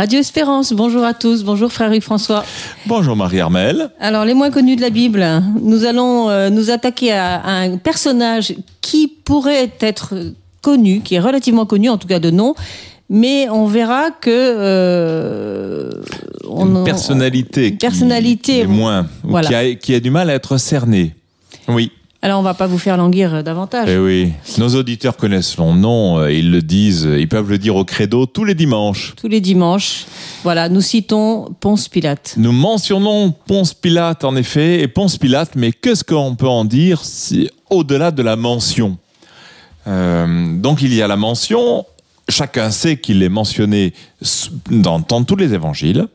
Radio Espérance, bonjour à tous, bonjour frère Yves-François. Bonjour Marie-Armelle. Alors les moins connus de la Bible, nous allons euh, nous attaquer à, un personnage qui pourrait être connu, qui est relativement connu en tout cas de nom, mais on verra que euh, on, une personnalité, une personnalité moins, qui, a, qui a du mal à être cernée. Oui. Alors on va pas vous faire languir davantage. Eh oui, nos auditeurs connaissent son nom, euh, ils le disent, ils peuvent le dire au credo tous les dimanches. Tous les dimanches. Voilà, nous citons Ponce Pilate. Nous mentionnons Ponce Pilate en effet, et Ponce Pilate, mais qu'est-ce qu'on peut en dire si, au-delà de la mention? Euh, Donc il y a la mention, chacun sait qu'il est mentionné dans, dans tous les évangiles.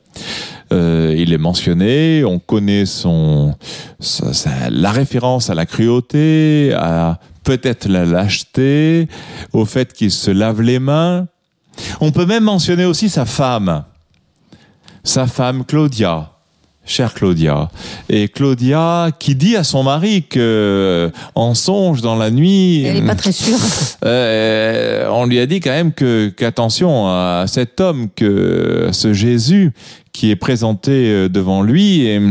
Euh, il est mentionné, on connaît son, la référence à la cruauté, à peut-être la lâcheté, au fait qu'il se lave les mains. On peut même mentionner aussi sa femme, sa femme Claudia, chère Claudia. Et Claudia qui dit à son mari que en songe dans la nuit. Elle n'est pas très sûre. Euh, on lui a dit quand même que qu'attention à cet homme, que ce Jésus qui est présenté euh, devant lui. Et,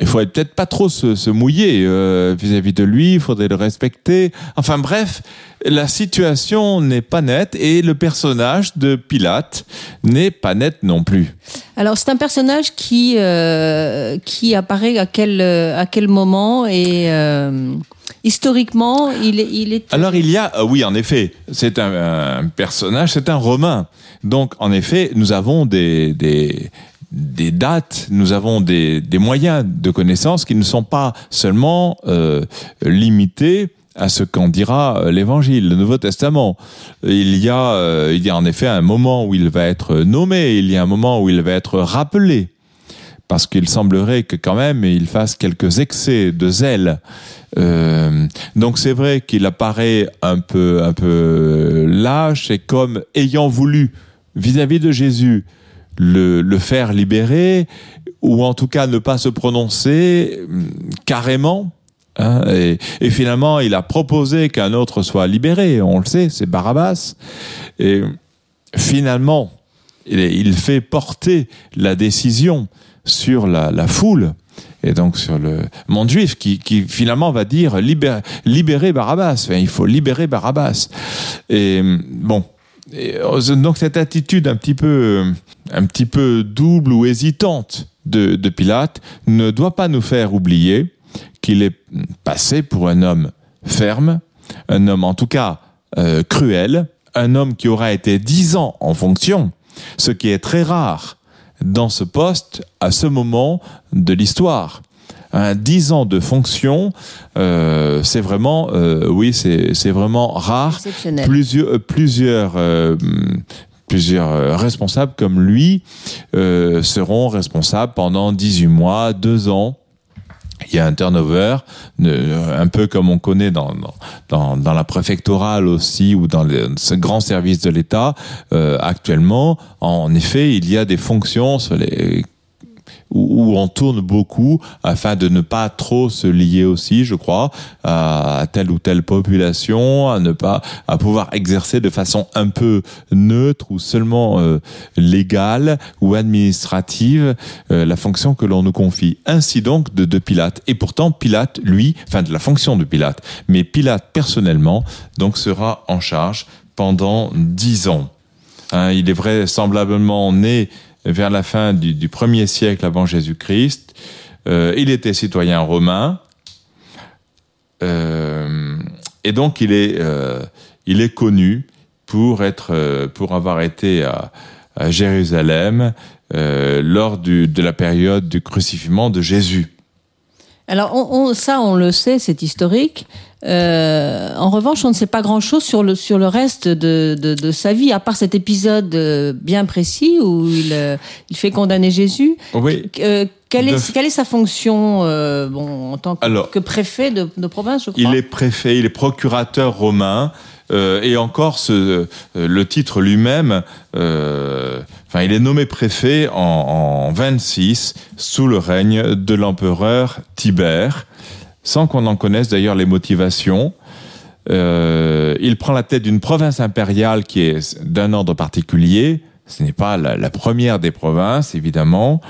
il faudrait peut-être pas trop se, mouiller euh, vis-à-vis de lui, il faudrait le respecter. Enfin bref, la situation n'est pas nette et le personnage de Pilate n'est pas net non plus. Alors c'est un personnage qui euh, qui apparaît à quel à quel moment et historiquement il est, il est Alors il y a oui en effet c'est un, un personnage c'est un romain donc en effet nous avons des, des des dates, nous avons des, des, moyens de connaissance qui ne sont pas seulement euh, limités à ce qu'en dira euh, l'Évangile, le Nouveau Testament. Il y a, euh, il y a en effet un moment où il va être nommé, il y a un moment où il va être rappelé, parce qu'il semblerait que quand même il fasse quelques excès de zèle. Euh, donc c'est vrai qu'il apparaît un peu, un peu lâche et comme ayant voulu vis-à-vis -vis de Jésus le, faire libérer, ou en tout cas ne pas se prononcer hum, carrément. Hein, et, finalement, il a proposé qu'un autre soit libéré. On le sait, c'est Barabbas. Et finalement, il, fait porter la décision sur la, foule et donc sur le monde juif qui, finalement va dire libérer, libérer Barabbas. il faut libérer Barabbas. Et bon, euh, donc cette attitude un petit peu, un petit peu double ou hésitante de, Pilate ne doit pas nous faire oublier qu'il est passé pour un homme ferme, un homme en tout cas euh, cruel, un homme qui aura été dix ans en fonction, ce qui est très rare dans ce poste à ce moment de l'histoire un 10 ans de fonction, euh, c'est vraiment, euh, oui, c'est vraiment rare. Plusieurs, euh, plusieurs, euh, plusieurs responsables comme lui euh, seront responsables pendant 18 mois, 2 ans. Il y a un turnover, un peu comme on connaît dans, dans, dans la préfectorale aussi ou dans les, ce grand service de l'État. Euh, actuellement, en effet, il y a des fonctions sur les où, on tourne beaucoup afin de ne pas trop se lier aussi, je crois, à telle ou telle population, à ne pas à pouvoir exercer de façon un peu neutre ou seulement euh, légale ou administrative euh, la fonction que l'on nous confie. Ainsi donc de, de Pilate. Et pourtant Pilate, lui, enfin de la fonction de Pilate, mais Pilate personnellement donc sera en charge pendant dix ans. Hein, il est vraisemblablement né vers la fin du, premier siècle avant Jésus-Christ. Euh, il était citoyen romain. Euh, et donc il est, euh, il est connu pour, être, pour avoir été à, Jérusalem lors du, de la période du crucifiement de Jésus. Alors on, ça, on le sait, c'est historique. Euh, en revanche, on ne sait pas grand-chose sur le sur le reste de, de, de, sa vie, à part cet épisode euh, bien précis où il, euh, il fait condamner Jésus. Oui. Euh, quelle est, quelle est sa fonction euh, bon, en tant que, Alors, que préfet de, de, province, je crois? Il est préfet, il est procurateur romain. Euh, et encore, ce, euh, le titre lui-même, euh, enfin, il est nommé préfet en, en 26 sous le règne de l'empereur Tibère, sans qu'on en connaisse d'ailleurs les motivations. Euh, il prend la tête d'une province impériale qui est d'un ordre particulier. Ce n'est pas la, première des provinces, évidemment.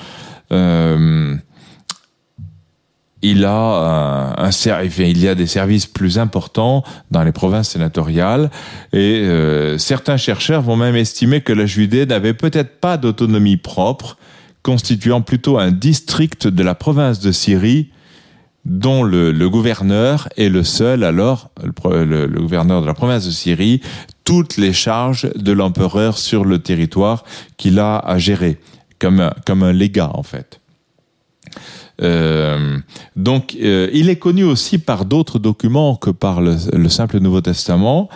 Il a un, un, il y a des services plus importants dans les provinces sénatoriales et euh, certains chercheurs vont même estimer que la Judée n'avait peut-être pas d'autonomie propre, constituant plutôt un district de la province de Syrie dont le, le gouverneur est le seul alors le, le, le, gouverneur de la province de Syrie toutes les charges de l'empereur sur le territoire qu'il a à gérer comme un, comme un légat en fait. Euh, donc, euh, il est connu aussi par d'autres documents que par le, le, simple Nouveau Testament.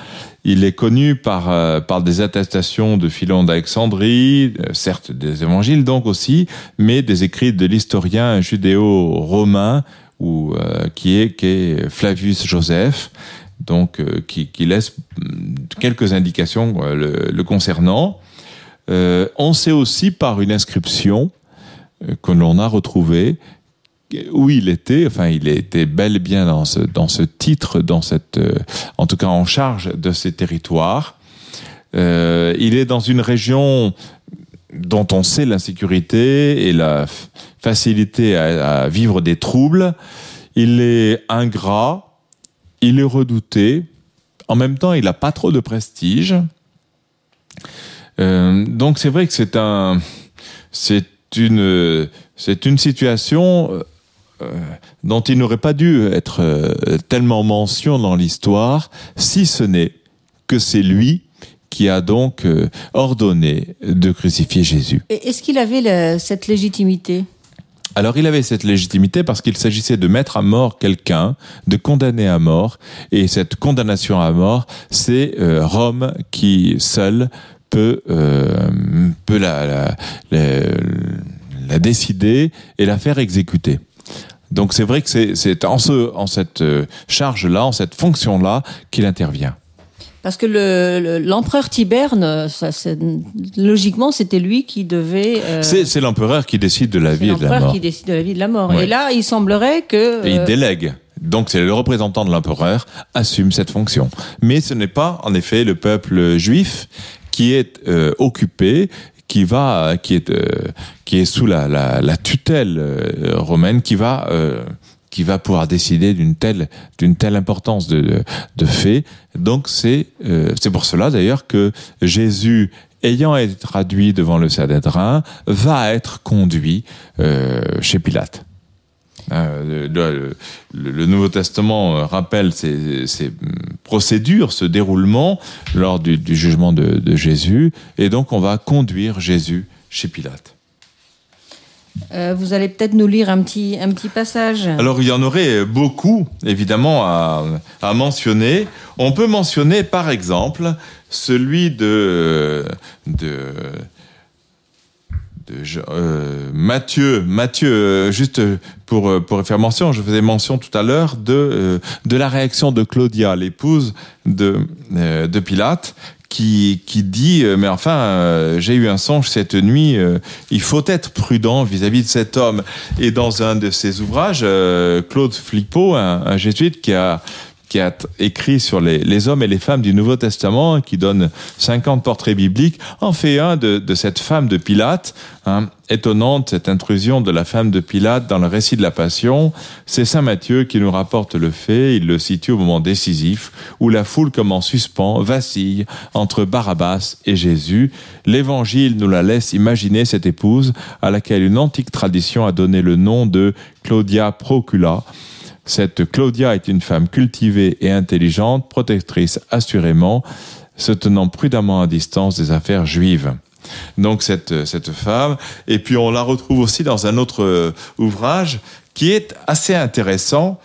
Il est connu par, euh, par des attestations de Philon d'Alexandrie, certes des évangiles donc aussi, mais des écrits de l'historien judéo-romain ou qui est qui est Flavius Joseph, donc qui, qui, laisse quelques indications le concernant. on sait aussi par une inscription que l'on a retrouvée où il était, enfin, il était bel et bien dans ce, dans ce titre, dans cette, euh, en tout cas en charge de ces territoires. Euh, il est dans une région dont on sait l'insécurité et la facilité à, vivre des troubles. Il est ingrat, il est redouté. En même temps, il n'a pas trop de prestige. Euh, donc c'est vrai que c'est un, c'est une, c'est une situation dont il n'aurait pas dû être euh, tellement mention dans l'histoire, si ce n'est que c'est lui qui a donc euh, ordonné de crucifier Jésus. Est-ce qu'il avait cette légitimité? Alors il avait cette légitimité parce qu'il s'agissait de mettre à mort quelqu'un, de condamner à mort, et cette condamnation à mort, c'est euh, Rome qui seul peut, euh, peut la, la, la, la décider et la faire exécuter. Donc c'est vrai que c'est en, ce, en cette euh, charge-là, en cette fonction-là, qu'il intervient. Parce que l'empereur le, Tiberne, ça, logiquement, c'était lui qui devait. Euh... C'est l'empereur qui décide de la vie et de la mort. L'empereur qui décide de la vie et de la mort. Ouais. Et là, il semblerait que. Euh... Et il délègue. Donc c'est le représentant de l'empereur assume cette fonction. Mais ce n'est pas, en effet, le peuple juif qui est euh, occupé qui va, qui est, euh, qui est sous la, la, la tutelle euh, romaine, qui va, euh, qui va pouvoir décider d'une telle, d'une telle importance de, de, de fait. Donc c'est, c'est pour cela d'ailleurs que Jésus ayant été traduit devant le Sanhédrin, va être conduit chez Pilate. Euh, le, le, le, Nouveau Testament rappelle ces, ces, procédures, ce déroulement lors du, du jugement de, de, Jésus, et donc on va conduire Jésus chez Pilate. Euh, vous allez peut-être nous lire un petit, un petit passage. Alors il y en aurait beaucoup, évidemment, à, à mentionner. On peut mentionner, par exemple, celui de, de euh, Mathieu, Mathieu, euh, juste pour euh, pour faire mention, je faisais mention tout à l'heure de de la réaction de Claudia, l'épouse de de Pilate, qui qui dit mais enfin j'ai eu un songe cette nuit, il faut être prudent vis-à-vis -vis de cet homme. Et dans un de ses ouvrages, Claude Flippo, un, un jésuite qui a qui a écrit sur les, hommes et les femmes du Nouveau Testament, qui donne 50 portraits bibliques, en fait un de, de cette femme de Pilate, hein, étonnante cette intrusion de la femme de Pilate dans le récit de la Passion. C'est Saint Matthieu qui nous rapporte le fait, il le situe au moment décisif, où la foule comme en suspens vacille entre Barabbas et Jésus. L'évangile nous la laisse imaginer cette épouse à laquelle une antique tradition a donné le nom de Claudia Procula, cette Claudia est une femme cultivée et intelligente, protectrice assurément, se tenant prudemment à distance des affaires juives. Donc cette, cette femme, et puis on la retrouve aussi dans un autre ouvrage qui est assez intéressant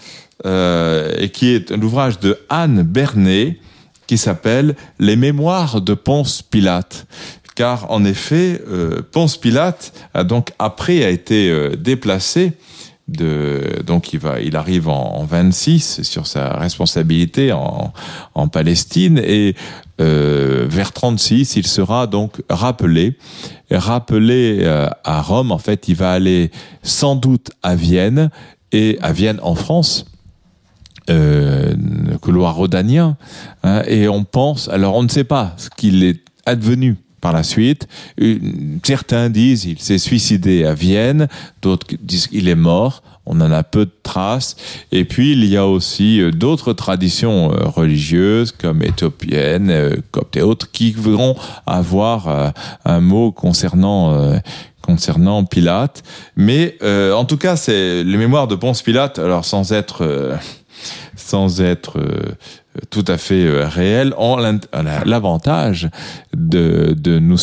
euh, et qui est un ouvrage de Anne Bernet qui s'appelle Les Mémoires de Ponce Pilate. Car en effet, euh, Ponce Pilate a donc après a été euh, déplacé donc il arrive en, en 26 sur sa responsabilité en, en Palestine et euh, vers 36 il sera donc rappelé, rappelé euh, à Rome. En fait, il va aller sans doute à Vienne et à Vienne en France. Euh, couloir rhodanien hein, et on pense alors on ne sait pas ce qu'il est advenu par la suite. Certains disent il s'est suicidé à Vienne, d'autres disent qu'il est mort. On en a peu de traces. Et puis il y a aussi euh, d'autres traditions euh, religieuses comme éthiopiennes, euh, coptes et autres qui vont avoir un mot concernant concernant Pilate. Mais en tout cas, c'est les mémoires de Ponce Pilate. Alors sans être sans être tout à fait euh, réel ont l'avantage de, de nous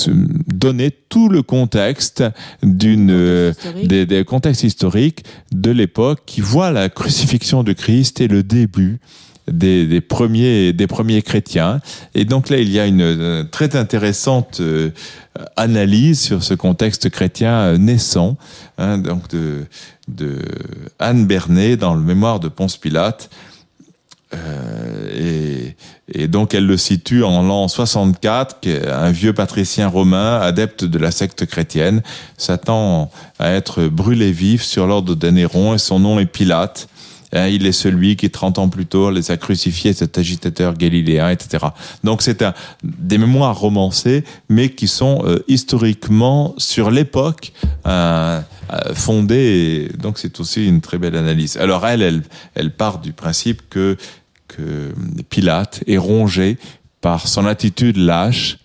donner tout le contexte d'une euh, des, des, contextes historiques de l'époque qui voit la crucifixion de Christ et le début des, des, premiers des premiers chrétiens. Et donc là il y a une euh, très intéressante analyse sur ce contexte chrétien naissant hein, donc de, de Anne Bernet dans le mémoire de Ponce Pilate euh, et, et, donc elle le situe en l'an 64, un vieux patricien romain, adepte de la secte chrétienne, s'attend à être brûlé vif sur l'ordre de Néron et son nom est Pilate. Hein, il est celui qui, 30 ans plus tôt, les a crucifiés, cet agitateur galiléen, etc. Donc c'est un, des mémoires romancées, mais qui sont euh, historiquement, sur l'époque, euh, fondées. donc c'est aussi une très belle analyse. Alors elle, elle, elle part du principe que que Pilate est rongé par son attitude lâche.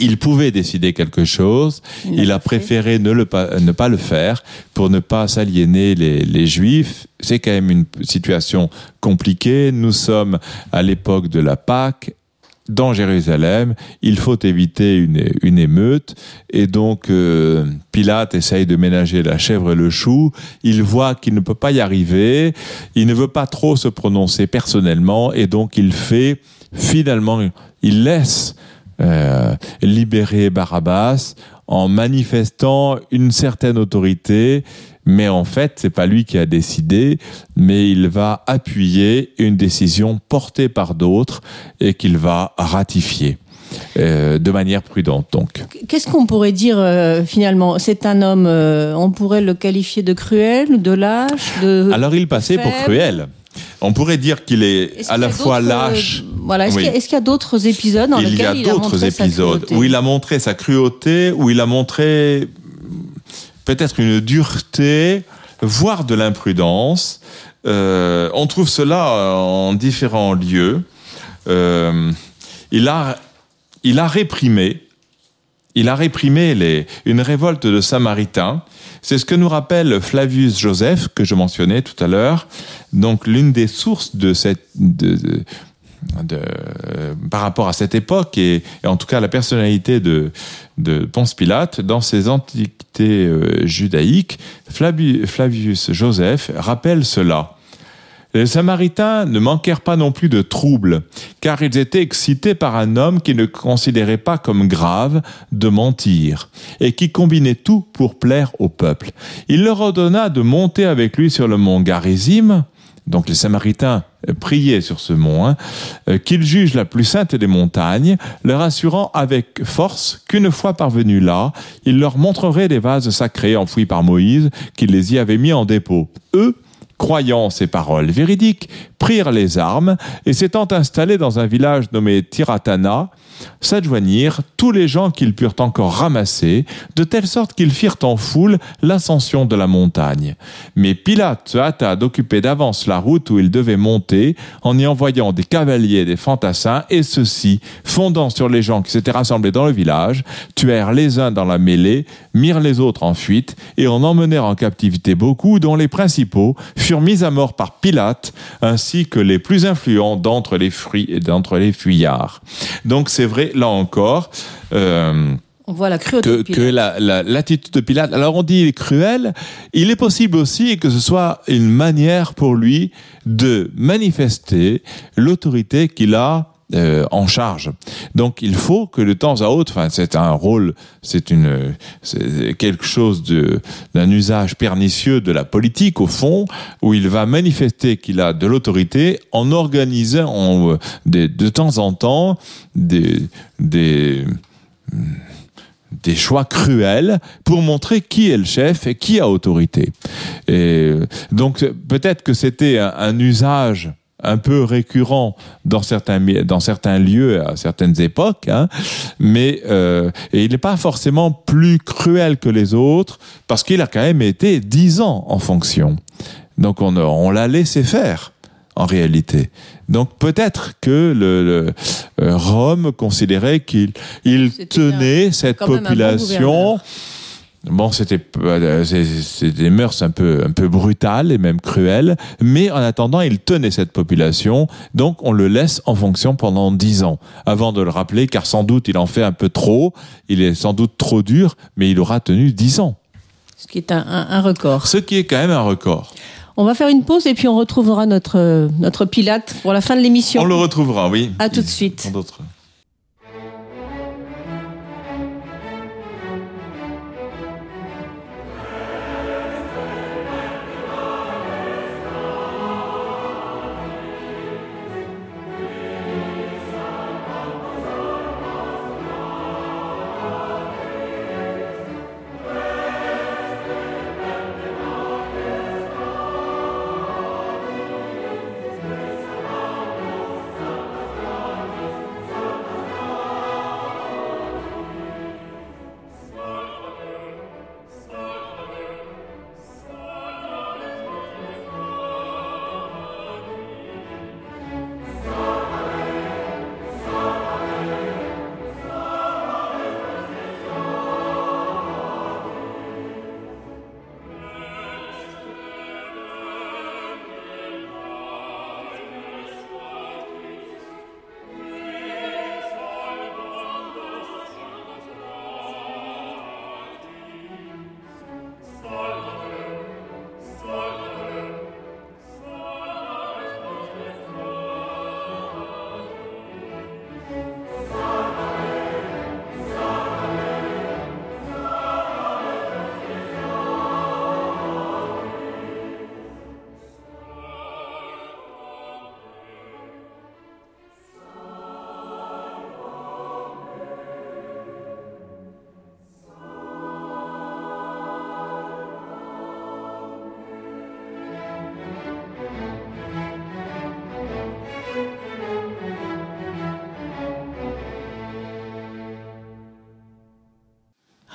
Il pouvait décider quelque chose, il, a préféré ne, le pas, ne pas le faire pour ne pas s'aliéner les, les Juifs. C'est quand même une situation compliquée. Nous sommes à l'époque de la Pâque. Dans Jérusalem, il faut éviter une, une émeute, et donc euh, Pilate essaye de ménager la chèvre et le chou, il voit qu'il ne peut pas y arriver, il ne veut pas trop se prononcer personnellement, et donc il fait, finalement, il laisse euh, libérer Barabbas en manifestant une certaine autorité, mais en fait, c'est pas lui qui a décidé, mais il va appuyer une décision portée par d'autres et qu'il va ratifier. Euh, de manière prudente. Donc, qu'est-ce qu'on pourrait dire euh, finalement? C'est un homme, euh, on pourrait le qualifier de cruel, de lâche, de. Alors il passait pour cruel. On pourrait dire qu'il est, à la fois euh, lâche. Voilà. Est-ce Oui. qu'il y a- d'autres épisodes dans il y lesquels a il a d'autres montré sa épisodes cruauté où il a montré sa cruauté, où il a montré peut-être une dureté, voire de l'imprudence. Euh, on trouve cela en différents lieux. Euh, il a, il a réprimé, il a réprimé les, une révolte de Samaritains. C'est ce que nous rappelle Flavius Joseph, que je mentionnais tout à l'heure. Donc, l'une des sources de cette, de, de- par rapport à cette époque et, en tout cas la personnalité de, de Ponce Pilate dans ses antiquités euh, judaïques, Flavi- Flavius Joseph rappelle cela. Les Samaritains ne manquèrent pas non plus de troubles, car ils étaient excités par un homme qui ne considérait pas comme grave de mentir, et qui combinait tout pour plaire au peuple. Il leur ordonna de monter avec lui sur le mont Garizim, donc les Samaritains priaient sur ce mont, hein, euh, qu'ils jugent la plus sainte des montagnes, leur assurant avec force qu'une fois parvenus là, il leur montrerait des vases sacrés enfouis par Moïse, qu'il les y avait mis en dépôt. Eux, croyant ces paroles véridiques, prirent les armes et s'étant installés dans un village nommé Tiratana, s'adjoignirent tous les gens qu'ils purent encore ramasser, de telle sorte qu'ils firent en foule l'ascension de la montagne. Mais Pilate se hâta d'occuper d'avance la route où il devait monter, en y envoyant des cavaliers et des fantassins, et ceux-ci, fondant sur les gens qui s'étaient rassemblés dans le village, tuèrent les uns dans la mêlée, mirent les autres en fuite, et en emmenèrent en captivité beaucoup, dont les principaux furent mis à mort par Pilate, ainsi que les plus influents d'entre les, fruits et d'entre les fuyards. Vrai, là encore, euh, On voit la cruauté que, de que Pilate. la- la- l'attitude de Pilate. Alors on dit il est cruel. Il est possible aussi que ce soit une manière pour lui de manifester l'autorité qu'il a euh, en charge. Donc il faut que de temps à autre, enfin c'est un rôle, c'est une, quelque chose de d'un usage pernicieux de la politique au fond, où il va manifester qu'il a de l'autorité en organisant euh, des- de temps en temps des des des choix cruels pour montrer qui est le chef et qui a autorité. Et donc peut-être que c'était un usage un peu récurrent dans certains dans certains lieux à certaines époques, hein, mais euh, et il n'est pas forcément plus cruel que les autres parce qu'il a quand même été dix ans en fonction. Donc on, on l'a laissé faire en réalité. Donc peut-être que le, le, euh, Rome considérait qu'il il tenait cette population. Bon, c'était euh, c'est des mœurs un peu un peu brutales et même cruelles, mais en attendant, il tenait cette population, donc on le laisse en fonction pendant dix ans, avant de le rappeler, car sans doute il en fait un peu trop, il est sans doute trop dur, mais il aura tenu dix ans, Ce qui est un, un- un record. ce qui est quand même un record. On va faire une pause et puis on retrouvera notre, notre Pilate pour la fin de l'émission. On le retrouvera, oui. À tout de suite. Pour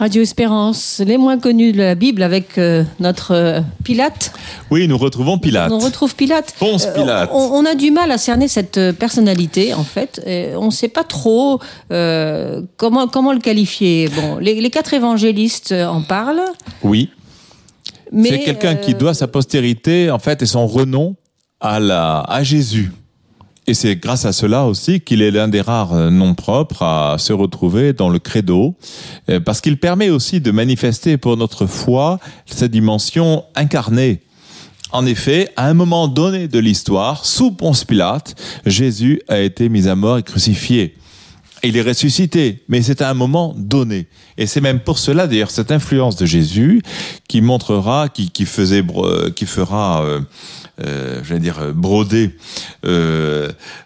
Radio Espérance, les moins connus de la Bible avec euh, notre euh, Pilate. Oui, nous retrouvons Pilate. On retrouve Pilate. Ponce Euh, Pilate. on, on a du mal à cerner cette personnalité, en fait. Et on ne sait pas trop comment, comment le qualifier. Bon, les, les quatre évangélistes en parlent. Oui. C'est quelqu'un qui doit sa postérité, en fait, et son renom à, la, à Jésus. Et c'est grâce à cela aussi qu'il est l'un des rares euh, noms propres à se retrouver dans le credo, euh, parce qu'il permet aussi de manifester pour notre foi sa dimension incarnée. En effet, à un moment donné de l'histoire, sous Ponce Pilate, Jésus a été mis à mort et crucifié. Il est ressuscité, mais c'est à un moment donné. Et c'est même pour cela, d'ailleurs, cette influence de Jésus qui montrera, qui, qui faisait, bro- qui fera, euh, euh, je vais dire, euh, broder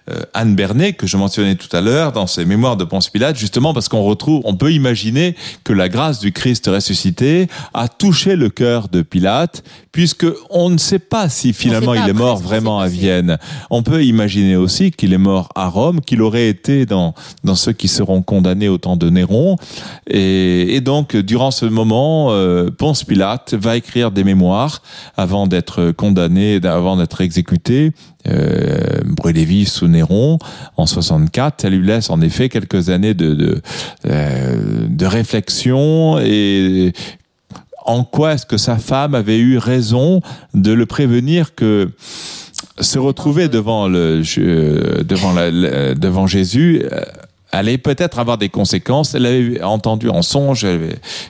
euh, Anne Bernet, que je mentionnais tout à l'heure dans ses mémoires de Ponce Pilate, justement parce qu'on retrouve, on peut imaginer que la grâce du Christ ressuscité a touché le cœur de Pilate, puisque on ne sait pas si finalement pas il est mort vraiment à. Vienne. On peut imaginer aussi qu'il est mort à Rome, qu'il aurait été dans, dans ceux qui seront condamnés au temps de Néron. Et, et donc, durant ce moment, euh, Ponce Pilate va écrire des mémoires avant d'être condamné, avant d'être exécuté, euh, brûlé sous Néron en 64. Ça lui laisse en effet quelques années de, de, euh, de réflexion et en quoi est-ce que sa femme avait eu raison de le prévenir que se retrouver devant le devant la, la- devant Jésus euh, allait peut-être avoir des conséquences. Elle avait entendu en songe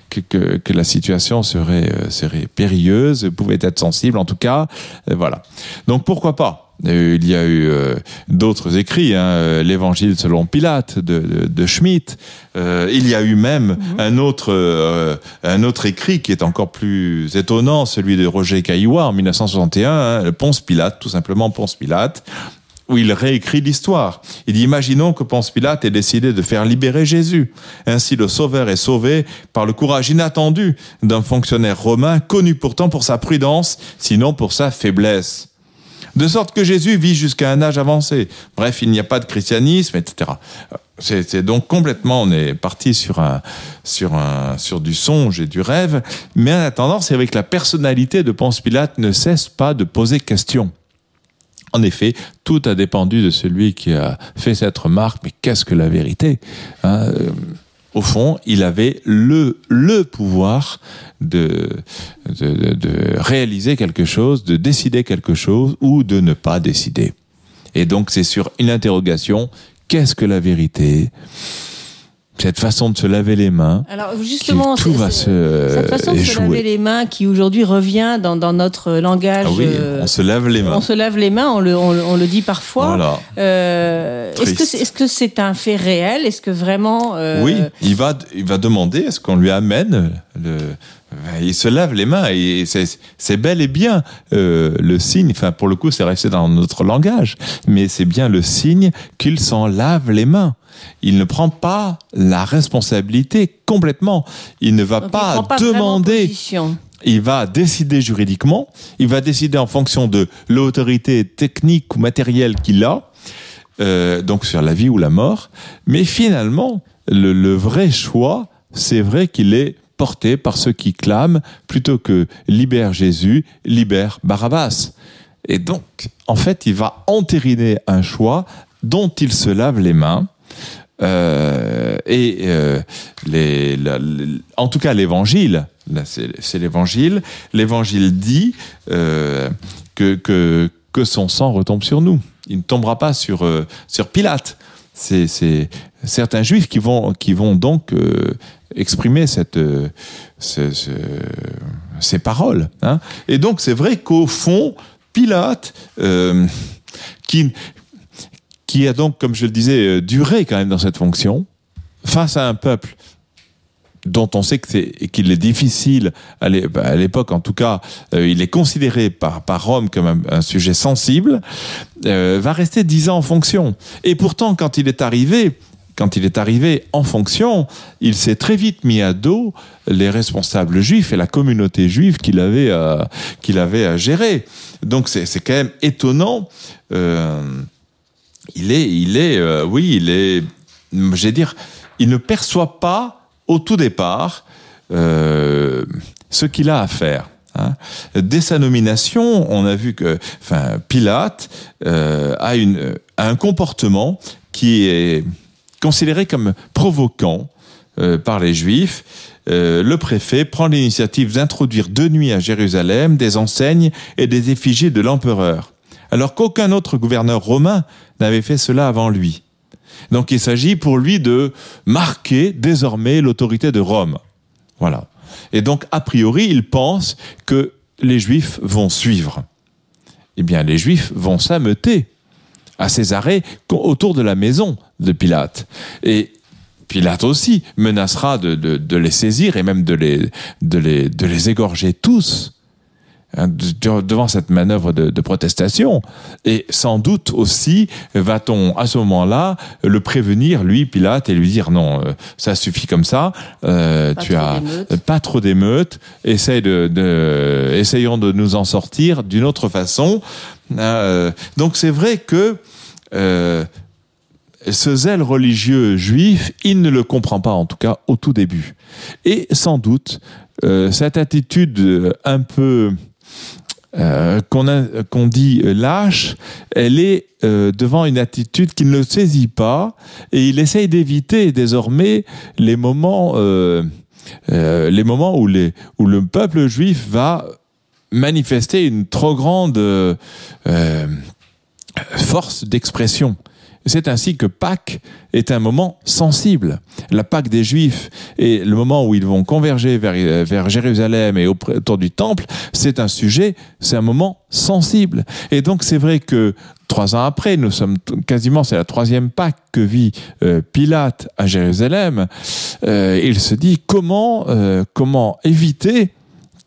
que, que, que la situation serait, euh, serait périlleuse, pouvait être sensible en tout cas. Euh, voilà. Donc pourquoi pas? Il y a eu euh, d'autres écrits, hein, l'Évangile selon Pilate de, de, de Schmitt. Euh, il y a eu même Mhm. un autre euh, un autre écrit qui est encore plus étonnant, celui de Roger Caillois en 1961, hein, le Ponce Pilate, tout simplement Ponce Pilate, où il réécrit l'histoire. Il dit imaginons que Ponce Pilate ait décidé de faire libérer Jésus. Ainsi, le Sauveur est sauvé par le courage inattendu d'un fonctionnaire romain connu pourtant pour sa prudence, sinon pour sa faiblesse de sorte que Jésus vit jusqu'à un âge avancé. Bref, il n'y a pas de christianisme, etc. C'est c'est donc complètement, on est parti sur un, sur un, sur du songe et du rêve. Mais en attendant, c'est vrai que la personnalité de Ponce Pilate ne cesse pas de poser question. En effet, tout a dépendu de celui qui a fait cette remarque. Mais qu'est-ce que la vérité Hein, euh, Au fond, il avait le pouvoir de, de réaliser quelque chose, de décider quelque chose ou de ne pas décider. Et donc, c'est sur une interrogation qu'est-ce que la vérité? Cette façon de se laver les mains, Alors justement, tout va se cette façon de se laver les mains qui aujourd'hui revient dans, dans notre langage. Ah oui, euh, on se lave les mains. on se lave les mains, on le, on, le- on le dit parfois. Voilà. Euh, est-ce que c'est un fait réel? Est-ce que vraiment euh, Oui, il va, il va demander est-ce qu'on lui amène le. Il se lave les mains et c'est bel et bien euh, le signe. Enfin, pour le coup, c'est resté dans notre langage, mais c'est bien le signe qu'il s'en lave les mains. Il ne prend pas la responsabilité complètement. Il ne va donc pas, demander il va décider juridiquement, il va décider en fonction de l'autorité technique ou matérielle qu'il a, euh, donc sur la vie ou la mort, mais finalement, le, le vrai choix, c'est vrai qu'il est porté par ceux qui clament, plutôt que libère Jésus, libère Barabbas. Et donc, en fait, il va entériner un choix dont il se lave les mains, euh, et euh, les, les- en tout cas l'évangile, c'est l'évangile, l'évangile dit euh, que, que, que son sang retombe sur nous. Il ne tombera pas sur, euh, sur Pilate. C'est c'est certains juifs qui vont, qui vont donc euh, exprimer cette, euh, ce- ce- ces paroles. hein. Et donc c'est vrai qu'au fond, Pilate, euh, qui, qui a donc, comme je le disais, euh, duré quand même dans cette fonction, face à un peuple dont on sait que c'est- qu'il est difficile, à l'é- à l'époque en tout cas, il est considéré par, par Rome comme un, sujet sensible, va rester dix ans en fonction. Et pourtant, quand il est arrivé, quand il est arrivé en fonction, il s'est très vite mis à dos les responsables juifs et la communauté juive qu'il avait, à- qu'il avait à gérer. Donc c'est quand même étonnant. Euh, il est, il est, euh, oui, il est, j'ai dire, il ne perçoit pas au tout départ euh, ce qu'il a à faire. hein. Dès sa nomination, on a vu que, enfin, Pilate euh, a une, a un comportement qui est considéré comme provoquant euh, par les Juifs. Euh, le préfet prend l'initiative d'introduire de nuit à Jérusalem des enseignes et des effigies de l'empereur, alors qu'aucun autre gouverneur romain n'avait fait cela avant lui. Donc il s'agit pour lui de marquer désormais l'autorité de Rome. Voilà. Et donc, a priori, il pense que les Juifs vont suivre. Eh bien, les Juifs vont s'ameuter à Césarée autour de la maison de Pilate. Et Pilate aussi menacera de, de- de les saisir et même de les, de les, de les égorger tous hein, de- de- devant cette manœuvre de, de protestation. Et sans doute aussi va-t-on à ce moment-là le prévenir, lui, Pilate, et lui dire non, euh, ça suffit comme ça, euh, tu as pas trop d'émeutes, essaye de, de- essayons de nous en sortir d'une autre façon. Euh, donc c'est vrai que euh, ce zèle religieux juif, il ne le comprend pas, en tout cas au tout début. Et sans doute, euh, cette attitude un peu qu'on dit lâche, elle est devant une attitude qu'il ne saisit pas, et il essaye d'éviter désormais les moments, les moments où le peuple juif va manifester une trop grande euh, euh, force d'expression. C'est ainsi que Pâques est un moment sensible. La Pâques des Juifs et le moment où ils vont converger vers, vers Jérusalem et autour du temple, c'est un sujet, c'est un moment sensible. Et donc c'est vrai que trois ans après, nous sommes quasiment, c'est la troisième Pâques que vit euh, Pilate à Jérusalem. Euh, il se dit comment, euh, comment éviter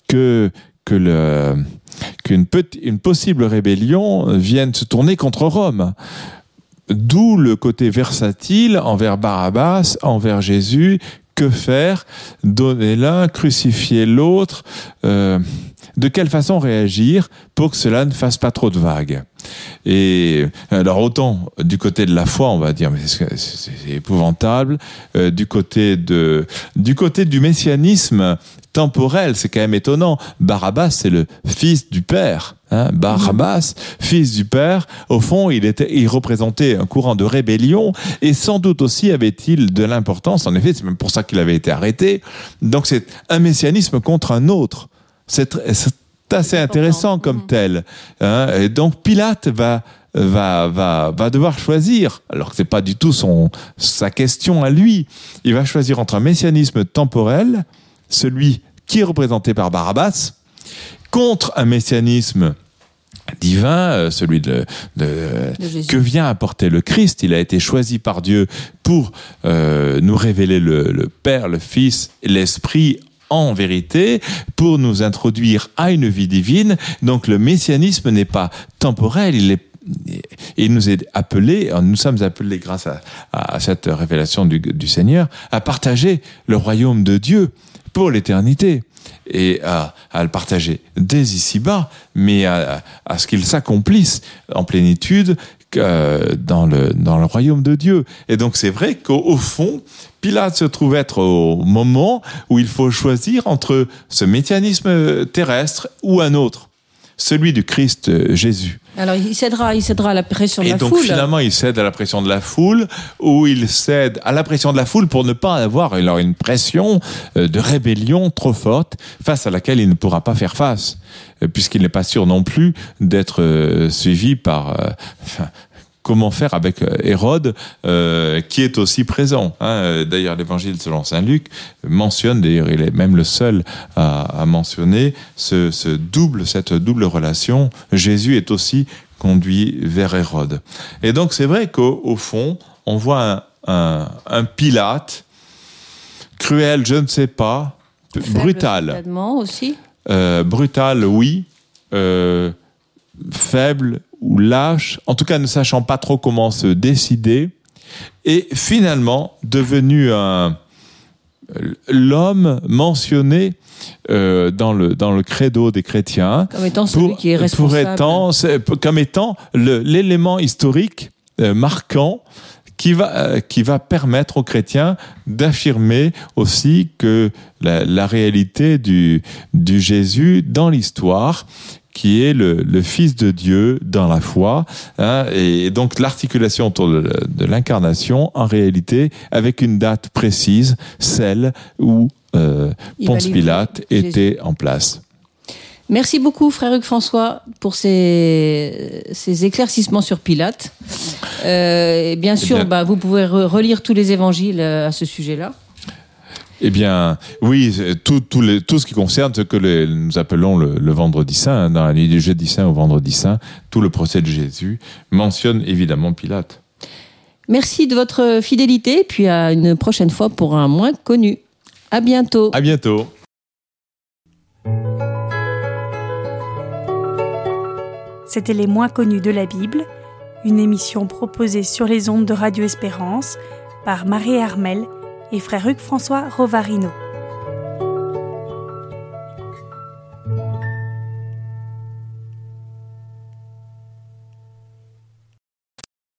que, que qu'une une possible rébellion vienne se tourner contre Rome. D'où le côté versatile envers Barabbas, envers Jésus. Que faire? Donner l'un, crucifier l'autre. Euh, de quelle façon réagir pour que cela ne fasse pas trop de vagues? Et alors autant du côté de la foi, on va dire, mais c'est épouvantable. Euh, du côté de, du côté du messianisme temporel, c'est quand même étonnant. Barabbas, c'est le fils du père. Hein Barabbas, fils du père, au fond, il était, il représentait un courant de rébellion et sans doute aussi avait-il de l'importance. En effet, c'est même pour ça qu'il avait été arrêté. Donc c'est un messianisme contre un autre. C'est assez intéressant comme mhm. tel. Hein. et donc Pilate va va va va devoir choisir, alors que c'est pas du tout son sa question à lui. Il va choisir entre un messianisme temporel, celui qui est représenté par Barabbas, contre un messianisme divin, euh, celui de, que vient apporter le Christ. Il a été choisi par Dieu pour euh, nous révéler le, le Père, le Fils, l'Esprit en vérité pour nous introduire à une vie divine. Donc le messianisme n'est pas temporel, il est il nous est appelé, nous sommes appelés grâce à, cette révélation du, Seigneur, à partager le royaume de Dieu pour l'éternité et à, le partager dès ici-bas, mais à, à ce qu'il s'accomplisse en plénitude euh, dans, le, dans le royaume de Dieu. Et donc c'est vrai qu'au fond, Pilate se trouve être au moment où il faut choisir entre ce mécanisme terrestre ou un autre, celui du Christ euh, Jésus. Alors il cédera, il cédera à la pression de la foule. Et donc finalement, il cède à la pression de la foule, ou il cède à la pression de la foule pour ne pas avoir alors une pression euh, de rébellion trop forte face à laquelle il ne pourra pas faire face, euh, puisqu'il n'est pas sûr non plus d'être suivi par comment faire avec euh, Hérode, euh, qui est aussi présent. Hein. Euh, d'ailleurs, l'évangile selon saint Luc mentionne, d'ailleurs, il est même le seul à, mentionner ce, double, cette double relation. Jésus est aussi conduit vers Hérode. Et donc, c'est vrai qu'au fond, on voit un, Pilate cruel, je ne sais pas, brutal. aussi. brutal, oui. faible, ou lâche, en tout cas ne sachant pas trop comment se décider, et finalement devenu un l'homme mentionné euh, dans le dans le credo des chrétiens comme étant celui qui est responsable. comme étant l'élément historique euh, marquant qui va euh, qui va permettre aux chrétiens d'affirmer aussi que la, la réalité du du Jésus dans l'histoire qui est le, le, Fils de Dieu dans la foi. Hein, et donc l'articulation autour de, de l'incarnation, en réalité, avec une date précise, celle où euh, Ponce Pilate était en place. Merci beaucoup, frère Hugues François, pour ces, ces éclaircissements sur Pilate. Euh, et bien eh sûr, bah, vous pouvez relire tous les évangiles euh, à ce sujet-là. Eh bien, oui, tout, tout, les, tout ce qui concerne ce que les, nous appelons le, le, vendredi saint, hein, dans la nuit du jeudi saint au vendredi saint, tout le procès de Jésus mentionne évidemment Pilate. Merci de votre fidélité, puis à une prochaine fois pour un moins connu. À bientôt. À bientôt. C'était Les moins connus de la Bible, une émission proposée sur les ondes de Radio Espérance par Marie Armel et frère Hugues François Rovarino.